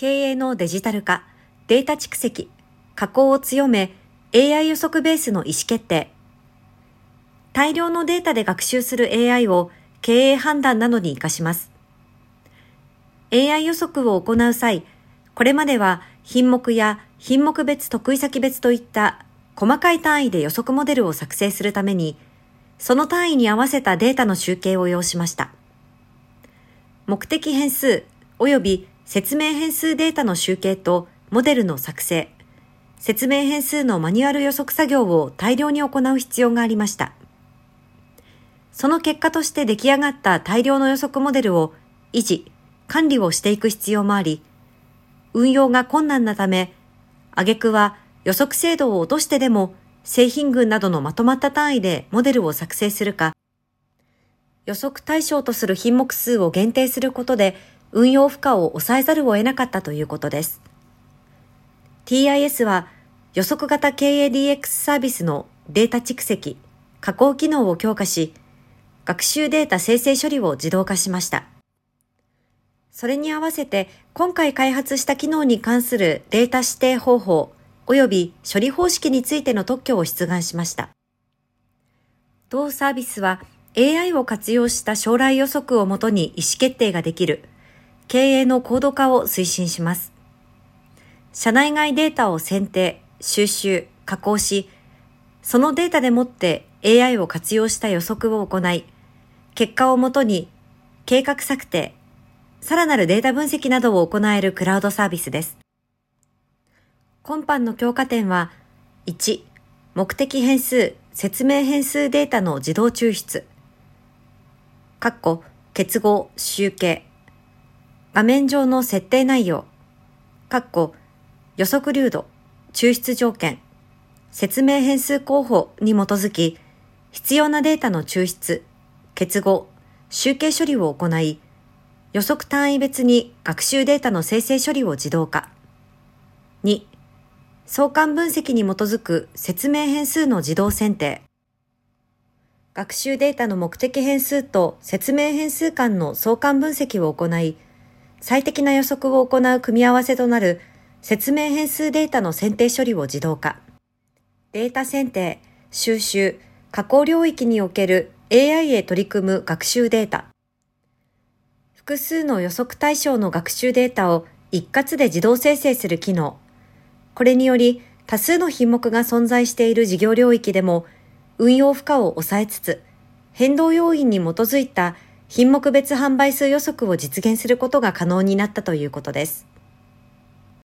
経営のデジタル化、データ蓄積、加工を強め、AI 予測ベースの意思決定。大量のデータで学習する AI を経営判断などに活かします。AI 予測を行う際、これまでは品目や品目別得意先別といった細かい単位で予測モデルを作成するために、その単位に合わせたデータの集計を要しました。目的変数及び説明変数データの集計とモデルの作成、説明変数のマニュアル予測作業を大量に行う必要がありました。その結果として出来上がった大量の予測モデルを維持、管理をしていく必要もあり、運用が困難なため、挙句は予測精度を落としてでも製品群などのまとまった単位でモデルを作成するか、予測対象とする品目数を限定することで運用負荷を抑えざるを得なかったということです。TIS は予測型経営 DX サービスのデータ蓄積、加工機能を強化し、学習データ生成処理を自動化しました。それに合わせて今回開発した機能に関するデータ指定方法及び処理方式についての特許を出願しました。同サービスは AI を活用した将来予測をもとに意思決定ができる経営の高度化を推進します。社内外データを選定、収集、加工し、そのデータでもって AI を活用した予測を行い、結果をもとに計画策定、さらなるデータ分析などを行えるクラウドサービスです。今般の強化点は、1、目的変数、説明変数データの自動抽出。括弧、結合、集計。画面上の設定内容。括弧、予測流度、抽出条件、説明変数候補に基づき、必要なデータの抽出、結合、集計処理を行い、予測単位別に学習データの生成処理を自動化。2、相関分析に基づく説明変数の自動選定。学習データの目的変数と説明変数間の相関分析を行い、最適な予測を行う組み合わせとなる説明変数データの選定処理を自動化。データ選定、収集、加工領域における AI へ取り組む学習データ。複数の予測対象の学習データを一括で自動生成する機能。これにより多数の品目が存在している事業領域でも運用負荷を抑えつつ、変動要因に基づいた品目別販売数予測を実現することが可能になったということです。